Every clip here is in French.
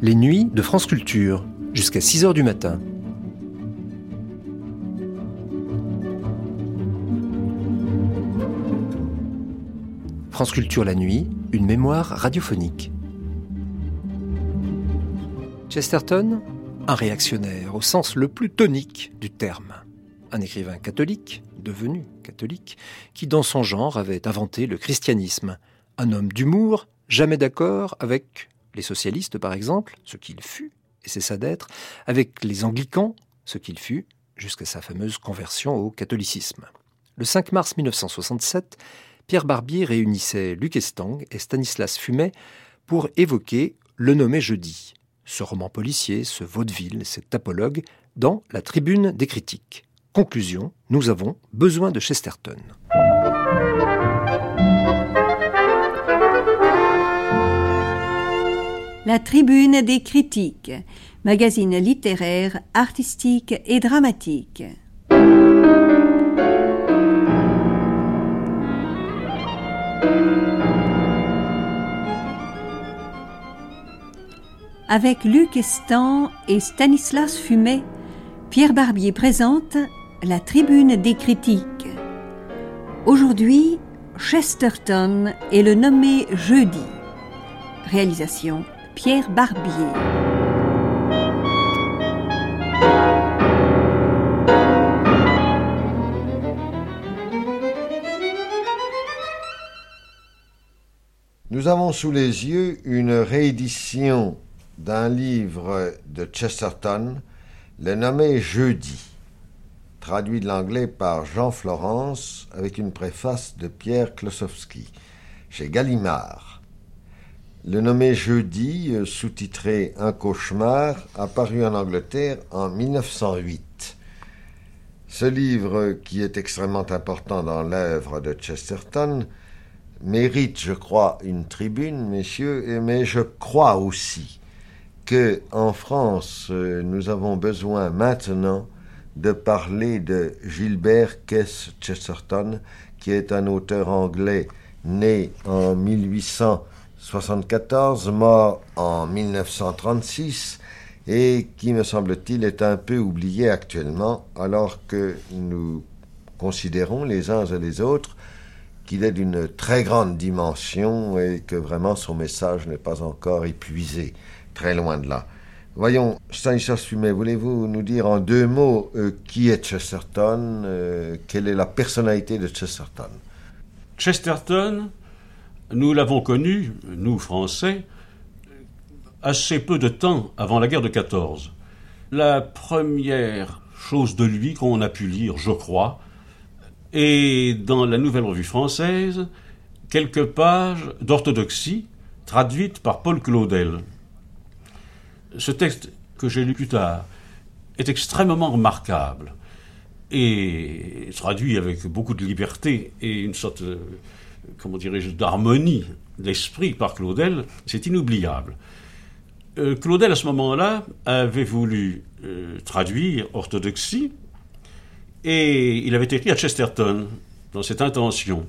Les nuits de France Culture, jusqu'à 6 h du matin. France Culture la nuit, une mémoire radiophonique. Chesterton, un réactionnaire au sens le plus tonique du terme. Un écrivain catholique, devenu catholique, qui dans son genre avait inventé le christianisme. Un homme d'humour, jamais d'accord avec les socialistes par exemple, ce qu'il fut, et c'est ça d'être, avec les anglicans, ce qu'il fut, jusqu'à sa fameuse conversion au catholicisme. Le 5 mars 1967, Pierre Barbier réunissait Luc Estang et Stanislas Fumet pour évoquer Le nommé jeudi, ce roman policier, ce vaudeville, cet apologue, dans la tribune des critiques. Conclusion, nous avons besoin de Chesterton. La tribune des critiques, magazine littéraire, artistique et dramatique. Avec Luc Estan et Stanislas Fumet, Pierre Barbier présente la tribune des critiques. Aujourd'hui, Chesterton est le nommé jeudi. Réalisation Pierre Barbier. Nous avons sous les yeux une réédition d'un livre de Chesterton, le nommé Jeudi, traduit de l'anglais par Jean Florence avec une préface de Pierre Klosowski, chez Gallimard. Le nommé Jeudi, euh, sous-titré Un cauchemar, apparu en Angleterre en 1908. Ce livre, qui est extrêmement important dans l'œuvre de Chesterton, mérite, je crois, une tribune, messieurs, mais je crois aussi que en France, euh, nous avons besoin maintenant de parler de Gilbert Kess Chesterton, qui est un auteur anglais né en 1874, mort en 1936, et qui, me semble-t-il, est un peu oublié actuellement, alors que nous considérons les uns et les autres qu'il est d'une très grande dimension et que vraiment son message n'est pas encore épuisé très loin de là. Voyons, Stanislas Fumet, voulez-vous nous dire en deux mots euh, qui est Chesterton euh, Quelle est la personnalité de Chesterton? Chesterton, nous l'avons connu, nous Français, assez peu de temps avant la guerre de 14. La première chose de lui qu'on a pu lire, je crois, est dans la Nouvelle Revue française, quelques pages d'orthodoxie traduites par Paul Claudel. Ce texte que j'ai lu plus tard est extrêmement remarquable et traduit avec beaucoup de liberté et une sorte, euh, comment dirais-je, d'harmonie d'esprit par Claudel, c'est inoubliable. Euh, Claudel, à ce moment-là, avait voulu euh, traduire orthodoxie et il avait écrit à Chesterton dans cette intention.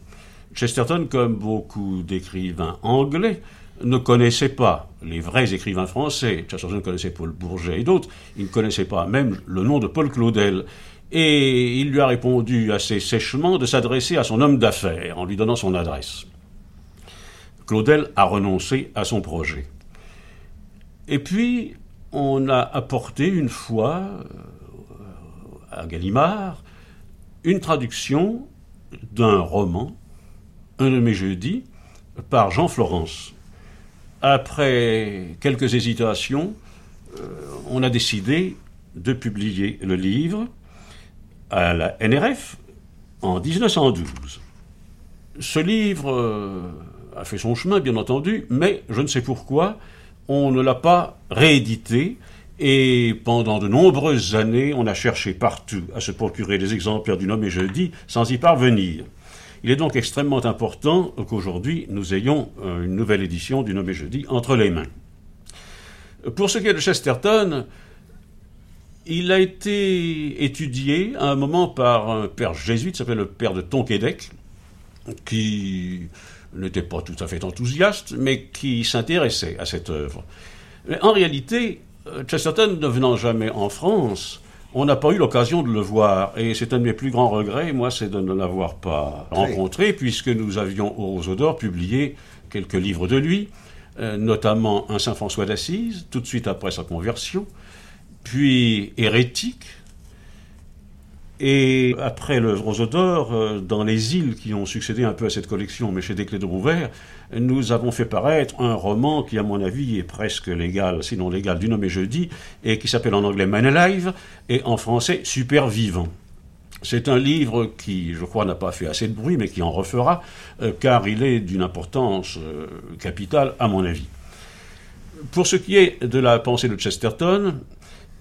Chesterton, comme beaucoup d'écrivains anglais, ne connaissait pas les vrais écrivains français. Chesterton connaissait Paul Bourget et d'autres. Il ne connaissait pas même le nom de Paul Claudel. Et il lui a répondu assez sèchement de s'adresser à son homme d'affaires en lui donnant son adresse. Claudel a renoncé à son projet. Et puis, on a apporté une fois euh, à Gallimard une traduction d'un roman, Un de mes jeudis, par Jean Florence après quelques hésitations, euh, on a décidé de publier le livre à la NRF en 1912. Ce livre euh, a fait son chemin, bien entendu, mais je ne sais pourquoi, on ne l'a pas réédité et pendant de nombreuses années, on a cherché partout à se procurer des exemplaires du Nom et Jeudi sans y parvenir. Il est donc extrêmement important qu'aujourd'hui nous ayons euh, une nouvelle édition du Nommé Jeudi entre les mains. Pour ce qui est de Chesterton, il a été étudié à un moment par un père jésuite, s'appelle le père de Tonquédec, qui n'était pas tout à fait enthousiaste, mais qui s'intéressait à cette œuvre. Mais en réalité, euh, Chesterton ne venant jamais en France, on n'a pas eu l'occasion de le voir. Et c'est un de mes plus grands regrets, moi, c'est de ne l'avoir pas rencontré, puisque nous avions au Roseau d'Or publié quelques livres de lui, euh, notamment un Saint François d'Assise, tout de suite après sa conversion, puis Hérétique, et après le Roseau d'Or, dans les îles qui ont succédé un peu à cette collection, mais chez Desclés de Rouvert, nous avons fait paraître un roman qui, à mon avis, est presque légal, sinon légal, du nom est jeudi, et qui s'appelle en anglais Man Alive, et en français Super Vivant. C'est un livre qui, je crois, n'a pas fait assez de bruit, mais qui en refera, euh, car il est d'une importance euh, capitale, à mon avis. Pour ce qui est de la pensée de Chesterton,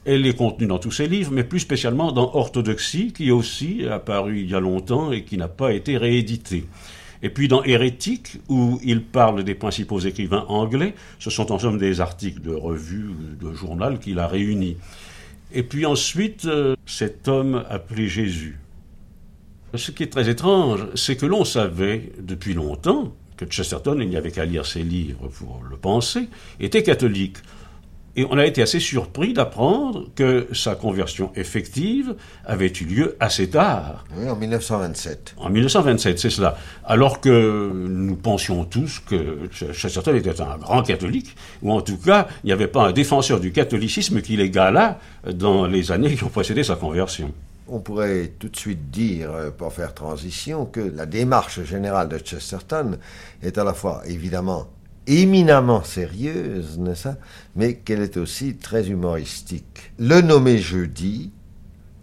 elle est contenue dans tous ses livres, mais plus spécialement dans Orthodoxie, qui aussi est apparu il y a longtemps et qui n'a pas été réédité. Et puis dans Hérétique, où il parle des principaux écrivains anglais, ce sont en somme des articles de revue, de journal qu'il a réunis. Et puis ensuite, euh, cet homme appelé Jésus. Ce qui est très étrange, c'est que l'on savait depuis longtemps que Chesterton, il n'y avait qu'à lire ses livres pour le penser, était catholique. Et on a été assez surpris d'apprendre que sa conversion effective avait eu lieu assez tard. Oui, en 1927. En 1927, c'est cela. Alors que nous pensions tous que Chesterton était un grand catholique, ou en tout cas, il n'y avait pas un défenseur du catholicisme qui l'égala dans les années qui ont précédé sa conversion. On pourrait tout de suite dire, euh, pour faire transition, que la démarche générale de Chesterton est à la fois évidemment éminemment sérieuse, n'est-ce pas, mais qu'elle est aussi très humoristique. Le nommé jeudi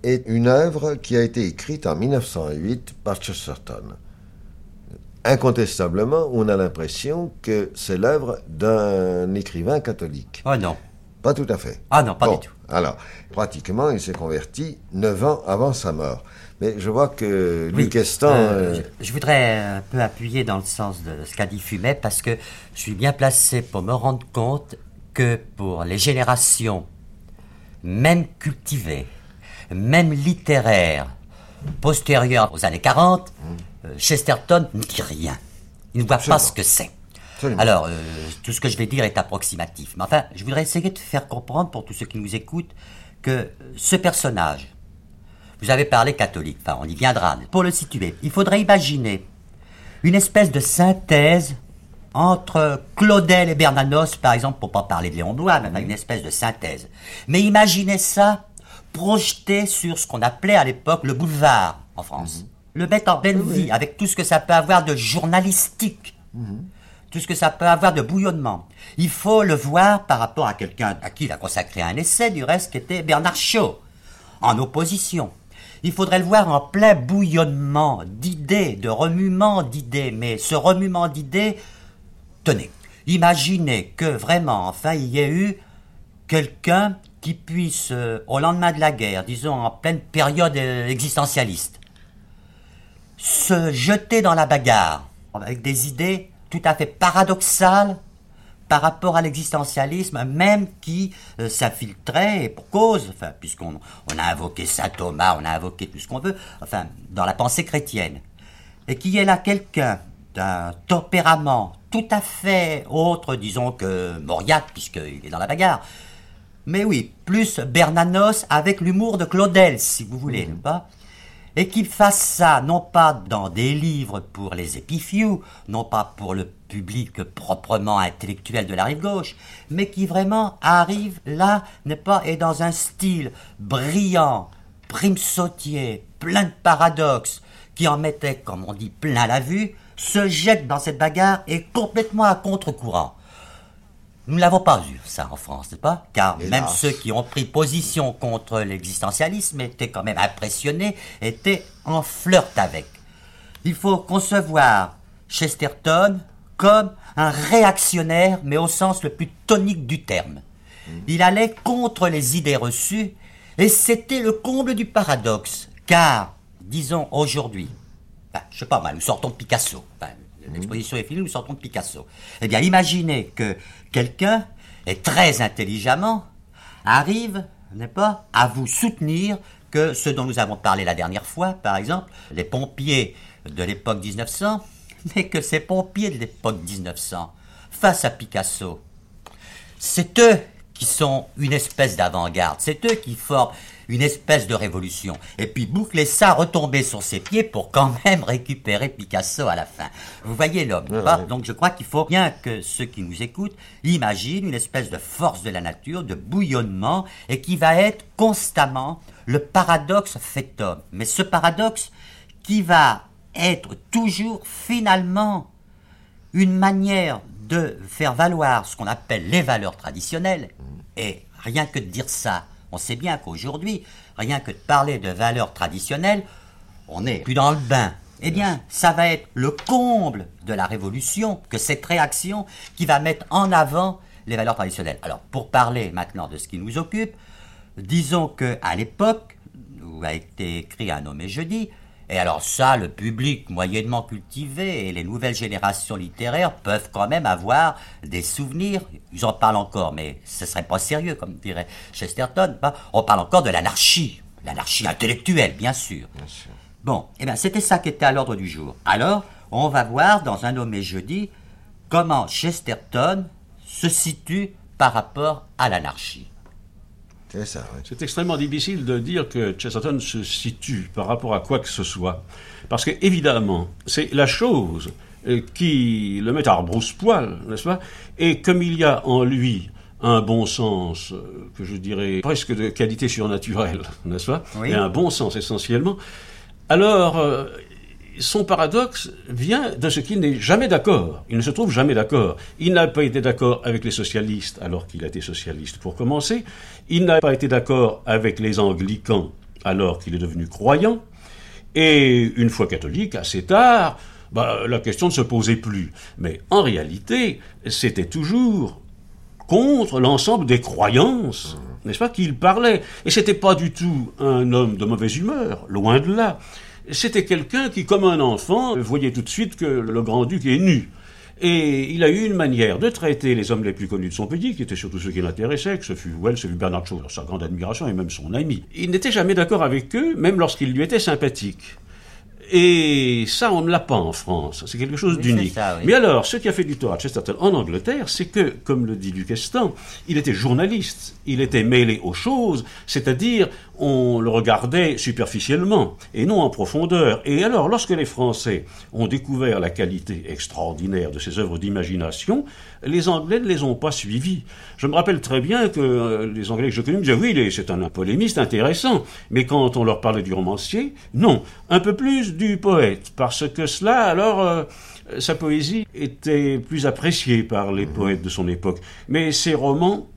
est une œuvre qui a été écrite en 1908 par Chesterton. Incontestablement, on a l'impression que c'est l'œuvre d'un écrivain catholique. Oh non. Pas tout à fait. Ah non, pas du tout. Alors, pratiquement, il s'est converti neuf ans avant sa mort. Mais je vois que Louis Oui, Questan... euh, euh, je, je voudrais un peu appuyer dans le sens de ce qu'a dit Fumet parce que je suis bien placé pour me rendre compte que pour les générations, même cultivées, même littéraires, postérieures aux années 40, euh, Chesterton ne dit rien. Il ne voit pas ce que c'est. Absolument. Alors, euh, tout ce que je vais dire est approximatif. Mais enfin, je voudrais essayer de faire comprendre pour tous ceux qui nous écoutent que ce personnage, vous avez parlé catholique, enfin on y viendra. Pour le situer, il faudrait imaginer une espèce de synthèse entre Claudel et Bernanos, par exemple, pour pas parler de Léon Blois, mais une espèce de synthèse. Mais imaginez ça projeté sur ce qu'on appelait à l'époque le boulevard en France. Le mettre en pleine vie, avec tout ce que ça peut avoir de journalistique, tout ce que ça peut avoir de bouillonnement. Il faut le voir par rapport à quelqu'un à qui il a consacré un essai, du reste, qui était Bernard Shaw, en opposition. Il faudrait le voir en plein bouillonnement d'idées, de remuement d'idées, mais ce remuement d'idées, tenez, imaginez que vraiment, enfin, il y ait eu quelqu'un qui puisse, euh, au lendemain de la guerre, disons en pleine période euh, existentialiste, se jeter dans la bagarre avec des idées tout à fait paradoxales par rapport à l'existentialisme, même qui euh, s'infiltrait, et pour cause, enfin, puisqu'on on a invoqué saint Thomas, on a invoqué tout ce qu'on veut, enfin, dans la pensée chrétienne, et qui est là quelqu'un d'un tempérament tout à fait autre, disons, que Mauriac, puisqu'il est dans la bagarre, mais oui, plus Bernanos avec l'humour de Claudel, si vous voulez, n'est-ce pas? Et qu'il fasse ça, non pas dans des livres pour les épiphious, non pas pour le public proprement intellectuel de la rive gauche, mais qui vraiment arrive là, n'est pas, et dans un style brillant, prime sautier, plein de paradoxes, qui en mettait, comme on dit, plein la vue, se jette dans cette bagarre et complètement à contre-courant. Nous ne l'avons pas eu, ça, en France, n'est-ce pas? Car Hélas. même ceux qui ont pris position contre l'existentialisme étaient quand même impressionnés, étaient en flirt avec. Il faut concevoir Chesterton comme un réactionnaire, mais au sens le plus tonique du terme. Il allait contre les idées reçues, et c'était le comble du paradoxe, car, disons aujourd'hui, ben, je sais pas moi, nous sortons Picasso? Ben, L'exposition est finie, nous sortons de Picasso. Eh bien, imaginez que quelqu'un, et très intelligemment, arrive, n'est pas, à vous soutenir que ce dont nous avons parlé la dernière fois, par exemple, les pompiers de l'époque 1900, mais que ces pompiers de l'époque 1900, face à Picasso, c'est eux qui sont une espèce d'avant-garde. C'est eux qui forment une espèce de révolution. Et puis boucler ça, retomber sur ses pieds pour quand même récupérer Picasso à la fin. Vous voyez l'homme. Donc je crois qu'il faut bien que ceux qui nous écoutent imaginent une espèce de force de la nature, de bouillonnement, et qui va être constamment le paradoxe fait homme. Mais ce paradoxe qui va être toujours finalement une manière de faire valoir ce qu'on appelle les valeurs traditionnelles. Et rien que de dire ça, on sait bien qu'aujourd'hui, rien que de parler de valeurs traditionnelles, on n'est plus dans le bain. Eh bien, ça va être le comble de la révolution que cette réaction qui va mettre en avant les valeurs traditionnelles. Alors, pour parler maintenant de ce qui nous occupe, disons que à l'époque où a été écrit Un homme et jeudi, et alors ça, le public moyennement cultivé et les nouvelles générations littéraires peuvent quand même avoir des souvenirs. Ils en parlent encore, mais ce serait pas sérieux, comme dirait Chesterton. On parle encore de l'anarchie, l'anarchie intellectuelle, bien sûr. Bon, eh bien, c'était ça qui était à l'ordre du jour. Alors, on va voir dans un nommé jeudi comment Chesterton se situe par rapport à l'anarchie. C'est extrêmement difficile de dire que Chesterton se situe par rapport à quoi que ce soit. Parce que, évidemment, c'est la chose euh, qui le met à rebrousse-poil, n'est-ce pas? Et comme il y a en lui un bon sens, euh, que je dirais presque de qualité surnaturelle, n'est-ce pas? Et un bon sens essentiellement, alors euh, son paradoxe vient de ce qu'il n'est jamais d'accord. Il ne se trouve jamais d'accord. Il n'a pas été d'accord avec les socialistes alors qu'il a été socialiste pour commencer. Il n'a pas été d'accord avec les anglicans alors qu'il est devenu croyant. Et une fois catholique, assez tard, bah, la question ne se posait plus. Mais en réalité, c'était toujours contre l'ensemble des croyances, n'est-ce pas, qu'il parlait. Et c'était pas du tout un homme de mauvaise humeur, loin de là c'était quelqu'un qui, comme un enfant, voyait tout de suite que le grand-duc est nu. Et il a eu une manière de traiter les hommes les plus connus de son pays, qui étaient surtout ceux qui l'intéressaient, que ce fut Wells, ce fut Bernard Shaw, sa grande admiration, et même son ami. Il n'était jamais d'accord avec eux, même lorsqu'ils lui étaient sympathiques. Et ça, on ne l'a pas en France. C'est quelque chose d'unique. Mais alors, ce qui a fait du tort à Chesterton en Angleterre, c'est que, comme le dit Duquestan, il était journaliste. Il était mêlé aux choses, c'est-à-dire, on le regardait superficiellement et non en profondeur. Et alors, lorsque les Français ont découvert la qualité extraordinaire de ces œuvres d'imagination, les Anglais ne les ont pas suivis. Je me rappelle très bien que euh, les Anglais que je connais me disaient oui, c'est un, polémiste intéressant, mais quand on leur parlait du romancier, non, un peu plus du poète, parce que cela, alors, euh, sa poésie était plus appréciée par les poètes de son époque. Mais ses romans,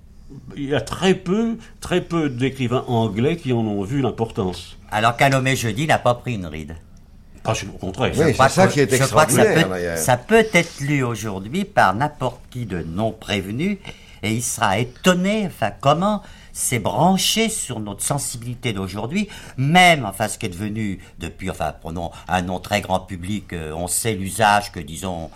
il y a très peu, très peu d'écrivains anglais qui en ont vu l'importance. Alors nommé jeudi n'a pas pris une ride. Pas au contraire. Oui, c'est ça qui est extraordinaire. ça, peut, être lu aujourd'hui par n'importe qui de non prévenu et il sera étonné, enfin, comment c'est branché sur notre sensibilité d'aujourd'hui, même, enfin, ce qui est devenu depuis, enfin, prenons un nom très grand public, euh, on sait l'usage que, disons,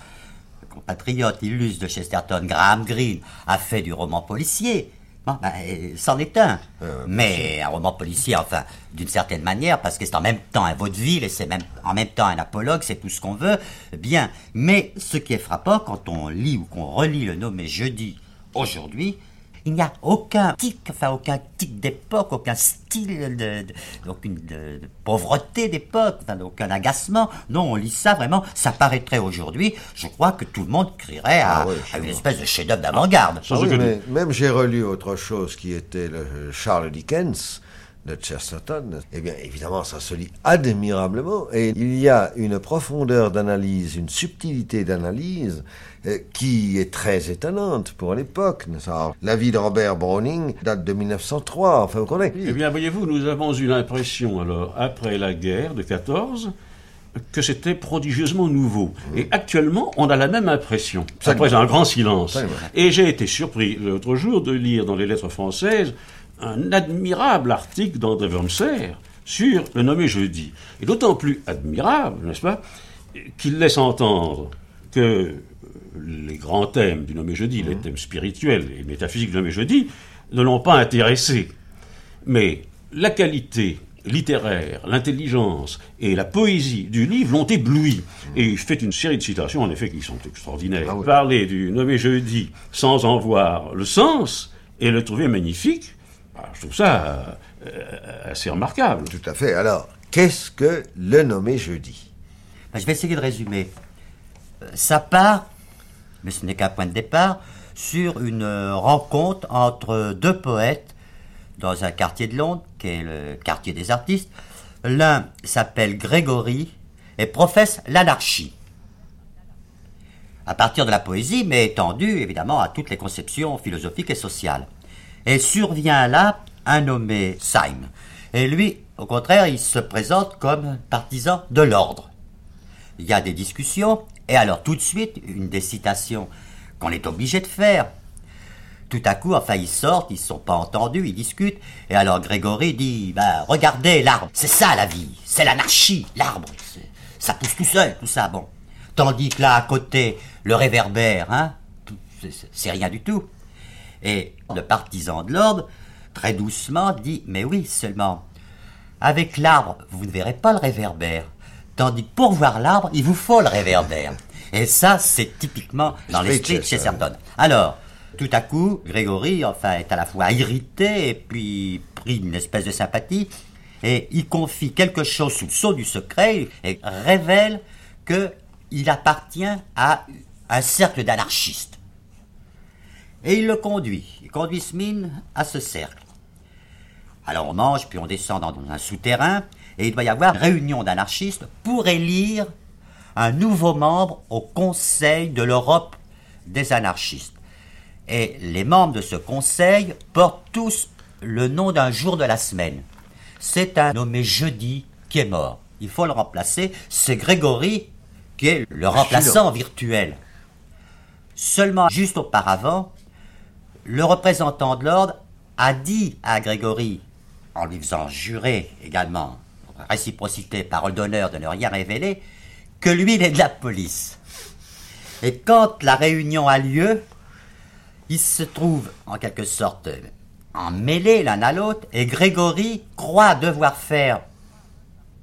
compatriote illustre de Chesterton, Graham Greene, a fait du roman policier. Bon, ben, c'en est un. Mais un roman policier, enfin, d'une certaine manière, parce que c'est en même temps un vaudeville et c'est même en même temps un apologue, c'est tout ce qu'on veut. Bien. Mais ce qui est frappant quand on lit ou qu'on relit le nommé jeudi aujourd'hui, il n'y a aucun tic, enfin aucun tic d'époque, aucun style de, aucune de, pauvreté d'époque, enfin, aucun agacement. Non, on lit ça vraiment, ça paraîtrait aujourd'hui. Je crois que tout le monde crierait à, ah une espèce de chef-d'œuvre d'avant-garde. Ah même j'ai relu autre chose qui était le Charles Dickens de Chesterton, eh bien évidemment ça se lit admirablement et il y a une profondeur d'analyse, une subtilité d'analyse euh, qui est très étonnante pour l'époque. La vie de Robert Browning date de 1903, enfin vous connaissez. Eh bien voyez-vous, nous avons eu l'impression alors après la guerre de 14 que c'était prodigieusement nouveau. Mmh. Et actuellement, on a la même impression, après un grand silence. Et j'ai été surpris l'autre jour de lire dans les lettres françaises un admirable article d'André Wormser sur le nommé jeudi. Et d'autant plus admirable, n'est-ce pas, qu'il laisse entendre que les grands thèmes du nommé jeudi, les mmh. thèmes spirituels et métaphysiques du nommé jeudi, ne l'ont pas intéressé. Mais la qualité littéraire, l'intelligence et la poésie du livre l'ont ébloui. Mmh. Et il fait une série de citations, en effet, qui sont extraordinaires. Ah Parler du nommé jeudi sans en voir le sens, et le trouver magnifique, je trouve ça euh, assez remarquable. Tout à fait. Alors, qu'est-ce que le nommé jeudi? Ben, je vais essayer de résumer. Euh, Ça part, mais ce n'est qu'un point de départ, sur une euh, rencontre entre deux poètes dans un quartier de Londres, qui est le quartier des artistes. L'un s'appelle Grégory et professe l'anarchie. À partir de la poésie, mais étendue évidemment à toutes les conceptions philosophiques et sociales. Et survient là un nommé Syme. Et lui, au contraire, il se présente comme partisan de l'ordre. Il y a des discussions, et alors tout de suite, une des citations qu'on est obligé de faire. Tout à coup, enfin, ils sortent, ils ne sont pas entendus, ils discutent, et alors Grégory dit, bah, regardez l'arbre, c'est ça la vie, c'est l'anarchie, l'arbre, ça pousse tout seul, tout ça, bon. Tandis que là, à côté, le réverbère, hein, c'est rien du tout. Et le partisan de l'ordre, très doucement, dit, mais oui, seulement, avec l'arbre, vous ne verrez pas le réverbère. Tandis que pour voir l'arbre, il vous faut le réverbère. Et ça, c'est typiquement dans l'esprit de Chesterton. Alors, tout à coup, Grégory, enfin, est à la fois irrité et puis pris d'une espèce de sympathie, et il confie quelque chose sous le sceau du secret et révèle que il appartient à un cercle d'anarchistes. Et il le conduit. Il conduit Smith à ce cercle. Alors on mange, puis on descend dans un souterrain, et il doit y avoir réunion d'anarchistes pour élire un nouveau membre au Conseil de l'Europe des anarchistes. Et les membres de ce conseil portent tous le nom d'un jour de la semaine. C'est un nommé jeudi qui est mort. Il faut le remplacer. C'est Grégory qui est le remplaçant virtuel. Seulement, juste auparavant, le représentant de l'ordre a dit à Grégory, en lui faisant jurer également, réciprocité, parole d'honneur de ne rien révéler, que lui, il est de la police. Et quand la réunion a lieu, ils se trouvent en quelque sorte en mêlée l'un à l'autre, et Grégory croit devoir faire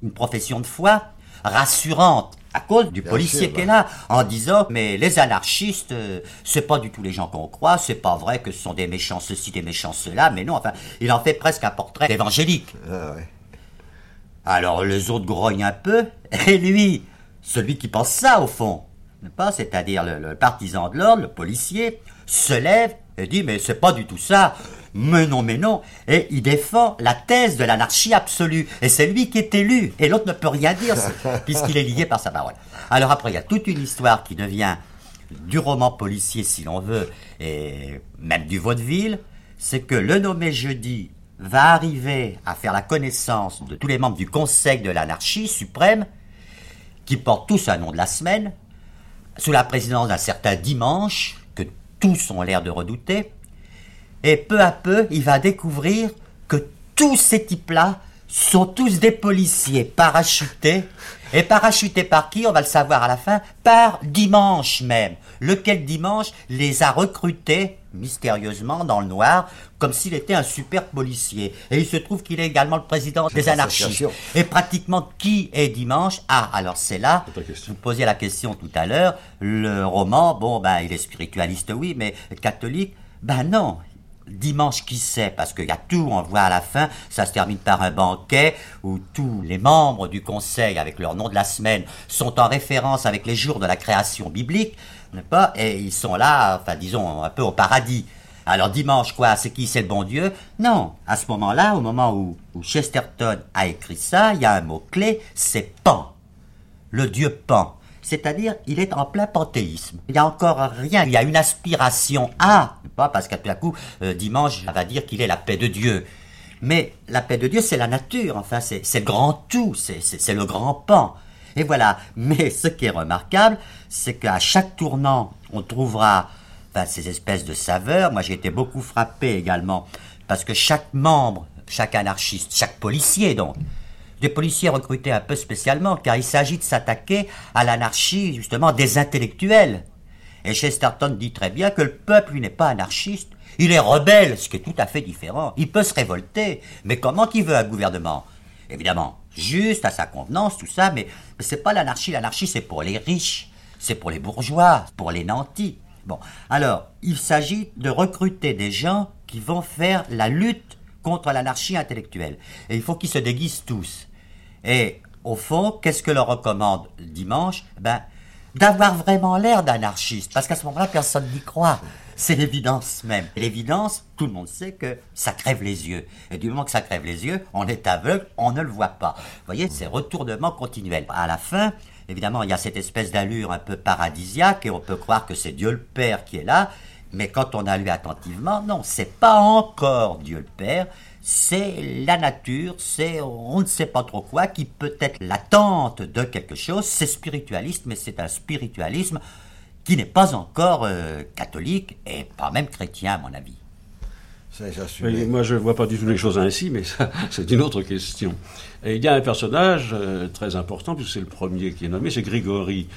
une profession de foi rassurante à cause du Bien policier qui est bah. là, en disant mais les anarchistes, euh, c'est pas du tout les gens qu'on croit, c'est pas vrai que ce sont des méchants ceci, des méchants cela, mais non, enfin, il en fait presque un portrait évangélique. Ah ouais. Alors les autres grognent un peu, et lui, celui qui pense ça au fond, pas, c'est-à-dire le, le partisan de l'ordre, le policier, se lève et dit mais c'est pas du tout ça, mais non, mais non, et il défend la thèse de l'anarchie absolue, et c'est lui qui est élu, et l'autre ne peut rien dire puisqu'il est lié par sa parole. Alors après il y a toute une histoire qui devient du roman policier si l'on veut, et même du vaudeville, c'est que le nommé jeudi va arriver à faire la connaissance de tous les membres du Conseil de l'anarchie suprême, qui portent tous un nom de la semaine, sous la présidence d'un certain Dimanche, que tous ont l'air de redouter, et peu à peu, il va découvrir que tous ces types-là sont tous des policiers parachutés. Et parachutés par qui On va le savoir à la fin? Par Dimanche même. Lequel Dimanche les a recrutés mystérieusement dans le noir, comme s'il était un super policier. Et il se trouve qu'il est également le président des anarchistes. Et pratiquement qui est Dimanche? Ah, alors c'est là. Vous posiez la question tout à l'heure. Le roman, bon, ben, il est spiritualiste, oui, mais catholique, ben non. Dimanche, qui sait Parce qu'il y a tout, on voit à la fin, ça se termine par un banquet où tous les membres du conseil, avec leur nom de la semaine, sont en référence avec les jours de la création biblique, pas Et ils sont là, enfin, disons, un peu au paradis. Alors dimanche, quoi, c'est qui C'est le bon Dieu? Non, à ce moment-là, au moment où, où Chesterton a écrit ça, il y a un mot-clé, c'est Pan le dieu Pan. C'est-à-dire, il est en plein panthéisme. Il n'y a encore rien. Il y a une aspiration à, pas parce qu'à tout à coup, euh, dimanche, ça va dire qu'il est la paix de Dieu. Mais la paix de Dieu, c'est la nature. Enfin, c'est le grand tout. C'est le grand Pan. Et voilà. Mais ce qui est remarquable, c'est qu'à chaque tournant, on trouvera ces espèces de saveurs. Moi, j'ai été beaucoup frappé également parce que chaque membre, chaque anarchiste, chaque policier, donc, des policiers recrutés un peu spécialement, car il s'agit de s'attaquer à l'anarchie, justement, des intellectuels. Et Chesterton dit très bien que le peuple, lui, n'est pas anarchiste. Il est rebelle, ce qui est tout à fait différent. Il peut se révolter. Mais comment qu'il veut un gouvernement Évidemment, juste à sa convenance, tout ça, mais, mais c'est pas l'anarchie. L'anarchie, c'est pour les riches, c'est pour les bourgeois, pour les nantis. Bon, alors, il s'agit de recruter des gens qui vont faire la lutte contre l'anarchie intellectuelle. Et il faut qu'ils se déguisent tous. Et au fond, qu'est-ce que leur recommande dimanche? Ben, d'avoir vraiment l'air d'anarchiste, parce qu'à ce moment-là, personne n'y croit. C'est l'évidence même. L'évidence, tout le monde sait que ça crève les yeux. Et du moment que ça crève les yeux, on est aveugle, on ne le voit pas. Vous voyez, c'est retournement continuel. À la fin, évidemment, il y a cette espèce d'allure un peu paradisiaque et on peut croire que c'est Dieu le Père qui est là. Mais quand on a lu attentivement, non, c'est pas encore Dieu le Père, c'est la nature, c'est on ne sait pas trop quoi, qui peut être l'attente de quelque chose. C'est spiritualiste, mais c'est un spiritualisme qui n'est pas encore euh, catholique et pas même chrétien, à mon avis. moi, je ne vois pas du tout les choses ainsi, mais c'est une autre question. Et il y a un personnage euh, très important, puisque c'est le premier qui est nommé, c'est Grégory.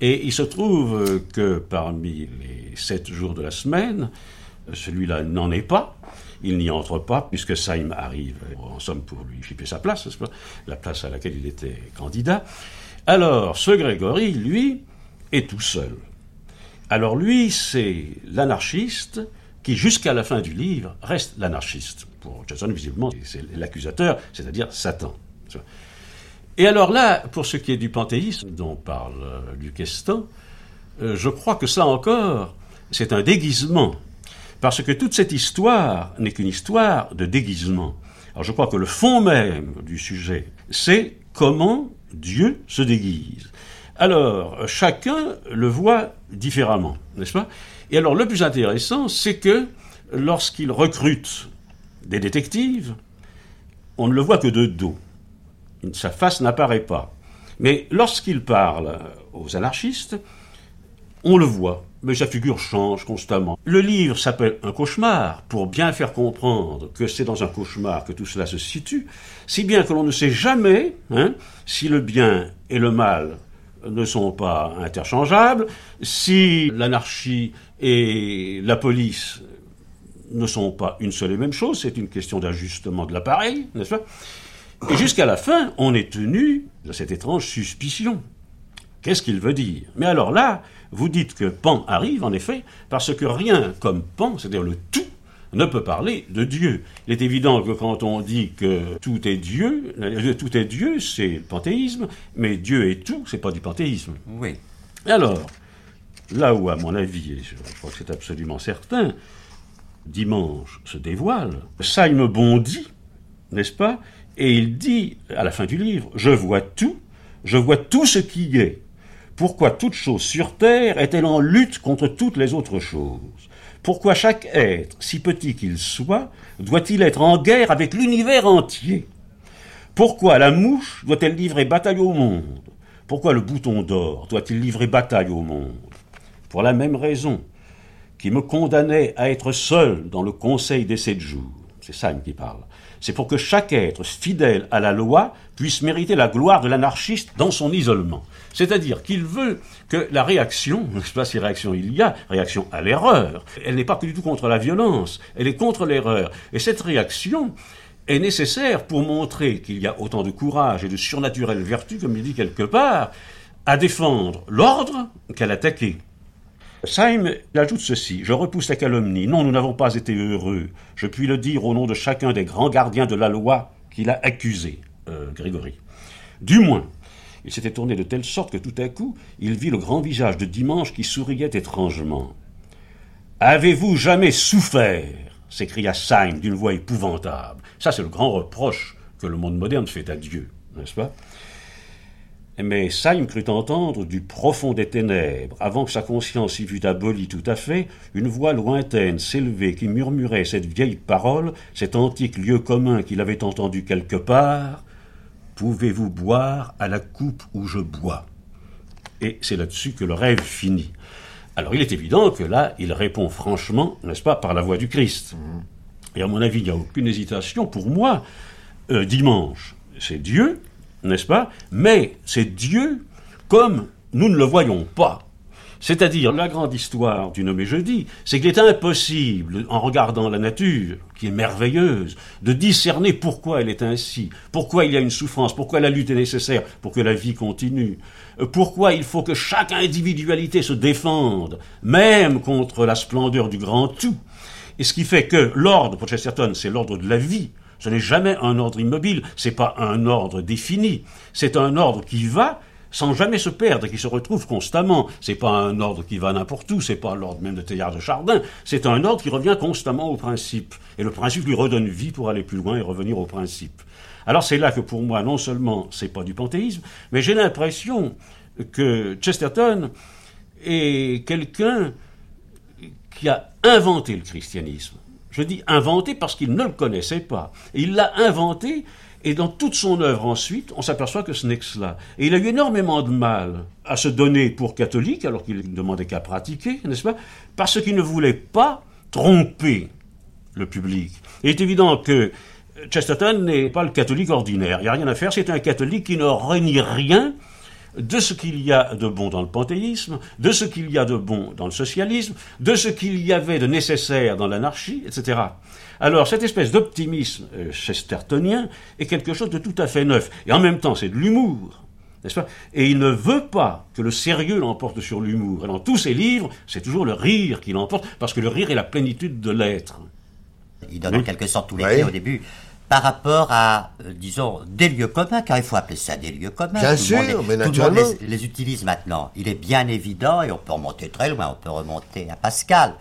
Et il se trouve que parmi les sept jours de la semaine, celui-là n'en est pas. Il n'y entre pas, puisque Saïm arrive, en somme, pour lui chipper sa place, la place à laquelle il était candidat. Alors, ce Grégory, lui, est tout seul. Alors lui, c'est l'anarchiste qui, jusqu'à la fin du livre, reste l'anarchiste. Pour Jason, visiblement, c'est l'accusateur, c'est-à-dire Satan. Et alors là, pour ce qui est du panthéisme dont parle Luc euh, euh, je crois que ça encore, c'est un déguisement. Parce que toute cette histoire n'est qu'une histoire de déguisement. Alors je crois que le fond même du sujet, c'est comment Dieu se déguise. Alors, chacun le voit différemment, n'est-ce pas? Et alors, le plus intéressant, c'est que lorsqu'il recrute des détectives, on ne le voit que de dos sa face n'apparaît pas. Mais lorsqu'il parle aux anarchistes, on le voit, mais sa figure change constamment. Le livre s'appelle Un cauchemar, pour bien faire comprendre que c'est dans un cauchemar que tout cela se situe, si bien que l'on ne sait jamais hein, si le bien et le mal ne sont pas interchangeables, si l'anarchie et la police ne sont pas une seule et même chose, c'est une question d'ajustement de l'appareil, n'est-ce pas? Et jusqu'à la fin, on est tenu de cette étrange suspicion. Qu'est-ce qu'il veut dire? Mais alors là, vous dites que Pan arrive, en effet, parce que rien comme Pan, c'est-à-dire le tout, ne peut parler de Dieu. Il est évident que quand on dit que tout est Dieu, euh, tout est Dieu, c'est le panthéisme, mais Dieu est tout, c'est pas du panthéisme. Oui. Alors, là où, à mon avis, et je crois que c'est absolument certain, dimanche se dévoile, ça il me bondit, n'est-ce pas et il dit, à la fin du livre, Je vois tout, je vois tout ce qui est. Pourquoi toute chose sur terre est-elle en lutte contre toutes les autres choses? Pourquoi chaque être, si petit qu'il soit, doit-il être en guerre avec l'univers entier? Pourquoi la mouche doit-elle livrer bataille au monde? Pourquoi le bouton d'or doit-il livrer bataille au monde? Pour la même raison qui me condamnait à être seul dans le conseil des sept jours. C'est ça qui parle c'est pour que chaque être fidèle à la loi puisse mériter la gloire de l'anarchiste dans son isolement. C'est-à-dire qu'il veut que la réaction, je ne sais pas si réaction il y a, réaction à l'erreur, elle n'est pas que du tout contre la violence, elle est contre l'erreur. Et cette réaction est nécessaire pour montrer qu'il y a autant de courage et de surnaturelle vertu, comme il dit quelque part, à défendre l'ordre qu'à l'attaquer. Saïm ajoute ceci Je repousse la calomnie. Non, nous n'avons pas été heureux. Je puis le dire au nom de chacun des grands gardiens de la loi qu'il a accusé, euh, Grégory. Du moins, il s'était tourné de telle sorte que tout à coup, il vit le grand visage de Dimanche qui souriait étrangement. Avez-vous jamais souffert? s'écria Saïm d'une voix épouvantable. Ça, c'est le grand reproche que le monde moderne fait à Dieu, n'est-ce pas? Mais Saïm crut entendre du profond des ténèbres, avant que sa conscience y fût abolie tout à fait, une voix lointaine s'élever qui murmurait cette vieille parole, cet antique lieu commun qu'il avait entendu quelque part. Pouvez-vous boire à la coupe où je bois? Et c'est là-dessus que le rêve finit. Alors il est évident que là, il répond franchement, n'est-ce pas, par la voix du Christ. Et à mon avis, il n'y a aucune hésitation. Pour moi, euh, dimanche, c'est Dieu, n'est-ce pas? Mais c'est Dieu comme nous ne le voyons pas. C'est-à-dire, la grande histoire du nommé jeudi, c'est qu'il est impossible, en regardant la nature, qui est merveilleuse, de discerner pourquoi elle est ainsi, pourquoi il y a une souffrance, pourquoi la lutte est nécessaire pour que la vie continue, pourquoi il faut que chaque individualité se défende, même contre la splendeur du grand tout. Et ce qui fait que l'ordre pour Chesterton, c'est l'ordre de la vie. Ce n'est jamais un ordre immobile, c'est pas un ordre défini. C'est un ordre qui va sans jamais se perdre, qui se retrouve constamment. C'est pas un ordre qui va n'importe où, c'est pas l'ordre même de Théard de Chardin, c'est un ordre qui revient constamment au principe. Et le principe lui redonne vie pour aller plus loin et revenir au principe. Alors c'est là que pour moi, non seulement c'est pas du panthéisme, mais j'ai l'impression que Chesterton est quelqu'un qui a inventé le christianisme. Je dis inventé parce qu'il ne le connaissait pas. Il l'a inventé, et dans toute son œuvre ensuite, on s'aperçoit que ce n'est que cela. Et il a eu énormément de mal à se donner pour catholique, alors qu'il ne demandait qu'à pratiquer, n'est-ce pas Parce qu'il ne voulait pas tromper le public. Il est évident que Chesterton n'est pas le catholique ordinaire. Il n'y a rien à faire. C'est un catholique qui ne renie rien de ce qu'il y a de bon dans le panthéisme, de ce qu'il y a de bon dans le socialisme, de ce qu'il y avait de nécessaire dans l'anarchie, etc. Alors, cette espèce d'optimisme euh, chestertonien est quelque chose de tout à fait neuf. Et en même temps, c'est de l'humour. N'est-ce pas? Et il ne veut pas que le sérieux l'emporte sur l'humour. Et dans tous ses livres, c'est toujours le rire qui l'emporte, parce que le rire est la plénitude de l'être. Il donne en quelque sorte tous les oui. au début par rapport à, euh, disons, des lieux communs, car il faut appeler ça des lieux communs. Bien sûr, mais naturellement. Tout le monde les, les, utilise maintenant. Il est bien évident, et on peut remonter très loin, on peut remonter à Pascal.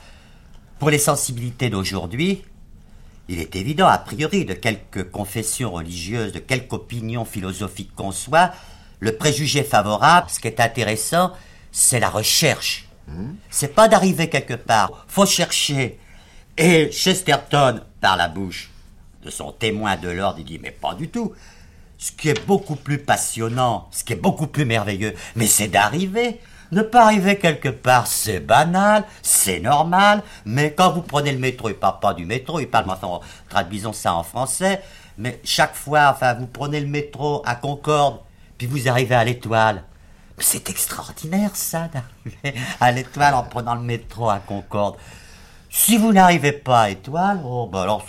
Pour les sensibilités d'aujourd'hui, il est évident, a priori, de quelque confession religieuse, de quelque opinion philosophique qu'on soit, le préjugé favorable, ce qui est intéressant, c'est la recherche. Mmh. C'est pas d'arriver quelque part. Faut chercher. Et Chesterton, par la bouche de son témoin de l'ordre, il dit, mais pas du tout. Ce qui est beaucoup plus passionnant, ce qui est beaucoup plus merveilleux, mais c'est d'arriver. Ne pas arriver quelque part, c'est banal, c'est normal, mais quand vous prenez le métro, il parle pas du métro, il parle, enfin, traduisons ça en français, mais chaque fois, enfin, vous prenez le métro à Concorde, puis vous arrivez à l'étoile. C'est extraordinaire, ça, d'arriver à l'étoile en prenant le métro à Concorde. Si vous n'arrivez pas à étoile, oh, ben alors,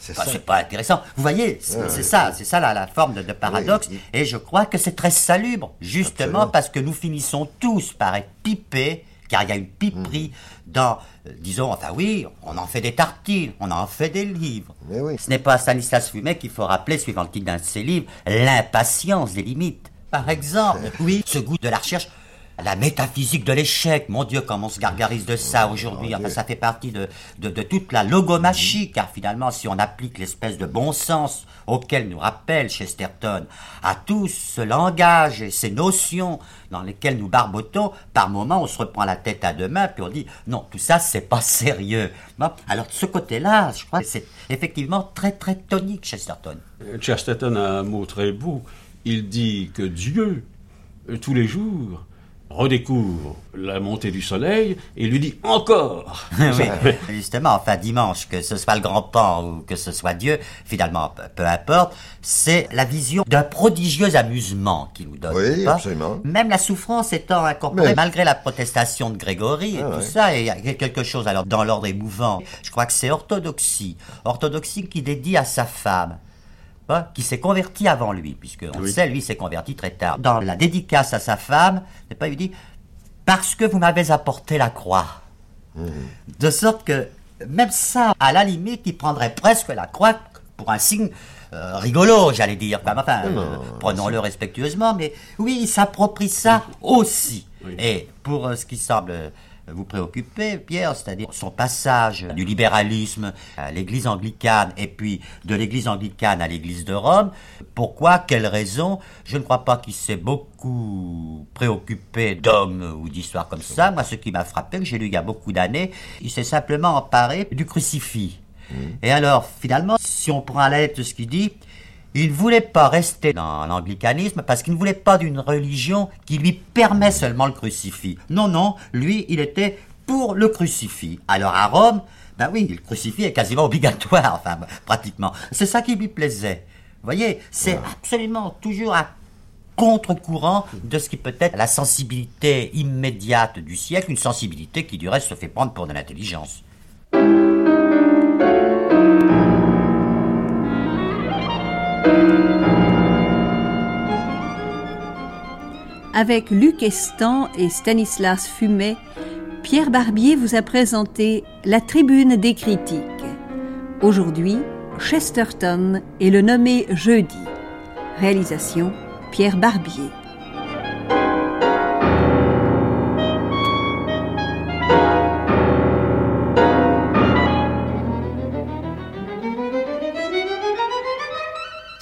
c'est enfin, pas intéressant. Vous voyez, c'est ouais, ça, c'est ça la, la, forme de, de paradoxe. Oui. Et je crois que c'est très salubre, justement Absolument. parce que nous finissons tous par être pipés, car il y a une piperie mmh. dans, euh, disons, enfin oui, on en fait des tartines, on en fait des livres. Oui. Ce n'est pas à Stanislas Fumet qu'il faut rappeler, suivant le titre d'un de ses livres, l'impatience des limites. Par exemple, oui, ce goût de la recherche la métaphysique de l'échec, mon Dieu, comment on se gargarise de ça aujourd'hui. Enfin, ça fait partie de, de, de, toute la logomachie, car finalement, si on applique l'espèce de bon sens auquel nous rappelle Chesterton à tout ce langage et ces notions dans lesquelles nous barbotons, par moments, on se reprend la tête à deux mains, puis on dit, non, tout ça, c'est pas sérieux. Bon, alors, de ce côté-là, je crois que c'est effectivement très, très tonique, Chesterton. Chesterton a un mot très beau. Il dit que Dieu, tous les jours, redécouvre la montée du soleil et lui dit encore. oui, justement, enfin dimanche, que ce soit le grand pan ou que ce soit Dieu, finalement, peu importe, c'est la vision d'un prodigieux amusement qui nous donne. Oui, pas? absolument. Même la souffrance étant incorporée, Mais... malgré la protestation de Grégory et ah, tout ouais. ça, et il y a quelque chose alors dans l'ordre émouvant. Je crois que c'est orthodoxie, orthodoxie qui dédie à sa femme qui s'est converti avant lui, puisque on oui. sait, lui s'est converti très tard. Dans la dédicace à sa femme, n'est pas, il dit parce que vous m'avez apporté la croix. Mmh. De sorte que même ça, à la limite, il prendrait presque la croix pour un signe euh, rigolo, j'allais dire. Enfin, euh, prenons-le respectueusement, mais oui, il s'approprie ça aussi. Oui. Et pour euh, ce qui semble vous préoccuper, Pierre, c'est-à-dire son passage du libéralisme à l'église anglicane et puis de l'église anglicane à l'église de Rome. Pourquoi Quelle raison? Je ne crois pas qu'il s'est beaucoup préoccupé d'hommes ou d'histoires comme ça. Moi, ce qui m'a frappé, que j'ai lu il y a beaucoup d'années, il s'est simplement emparé du crucifix. Mmh. Et alors, finalement, si on prend à la lettre ce qu'il dit, il ne voulait pas rester dans l'anglicanisme parce qu'il ne voulait pas d'une religion qui lui permet seulement le crucifix. Non, non, lui, il était pour le crucifix. Alors à Rome, ben oui, le crucifix est quasiment obligatoire, enfin pratiquement. C'est ça qui lui plaisait. Vous voyez, c'est absolument toujours à contre-courant de ce qui peut être la sensibilité immédiate du siècle, une sensibilité qui du reste se fait prendre pour de l'intelligence. Avec Luc Estan et Stanislas Fumet, Pierre Barbier vous a présenté la tribune des critiques. Aujourd'hui, Chesterton est le nommé jeudi. Réalisation Pierre Barbier.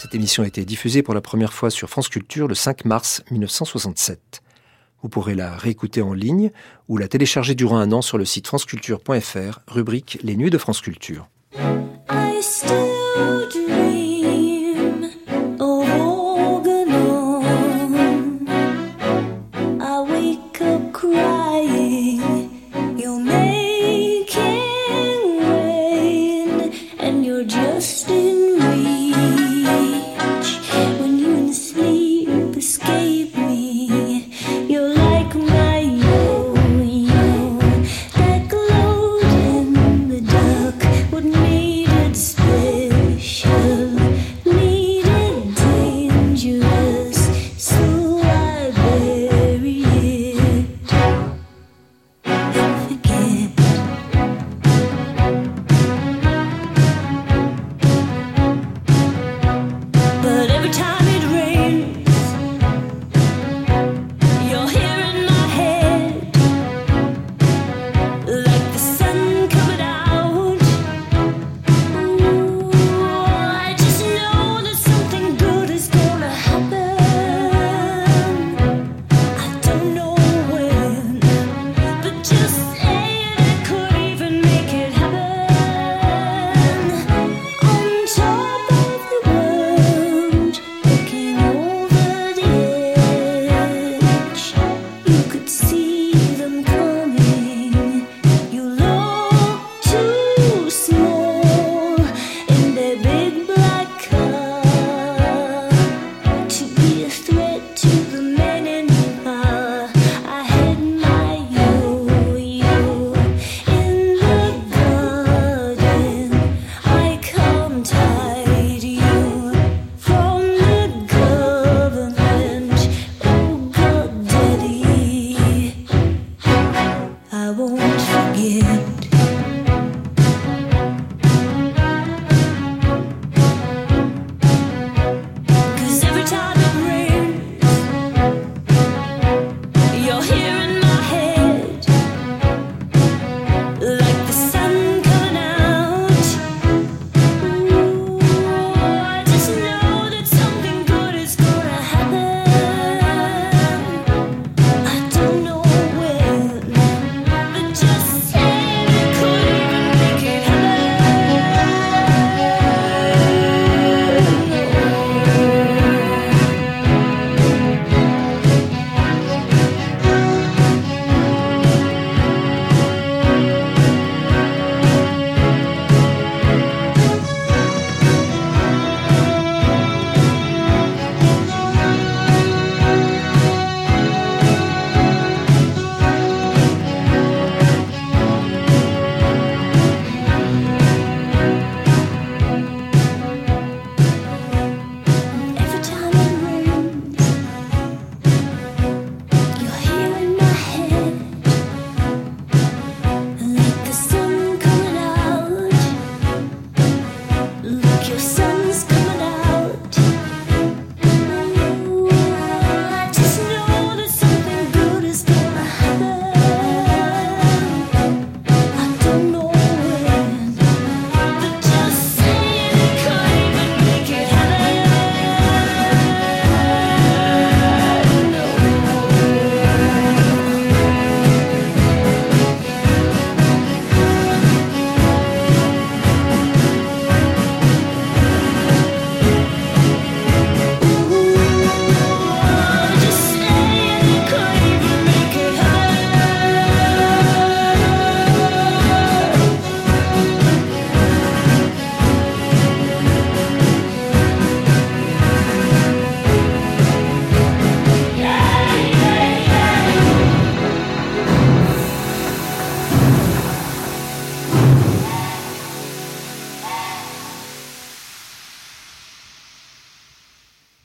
Cette émission a été diffusée pour la première fois sur France Culture le 5 mars 1967. Vous pourrez la réécouter en ligne ou la télécharger durant un an sur le site franceculture.fr, rubrique Les Nuits de France Culture.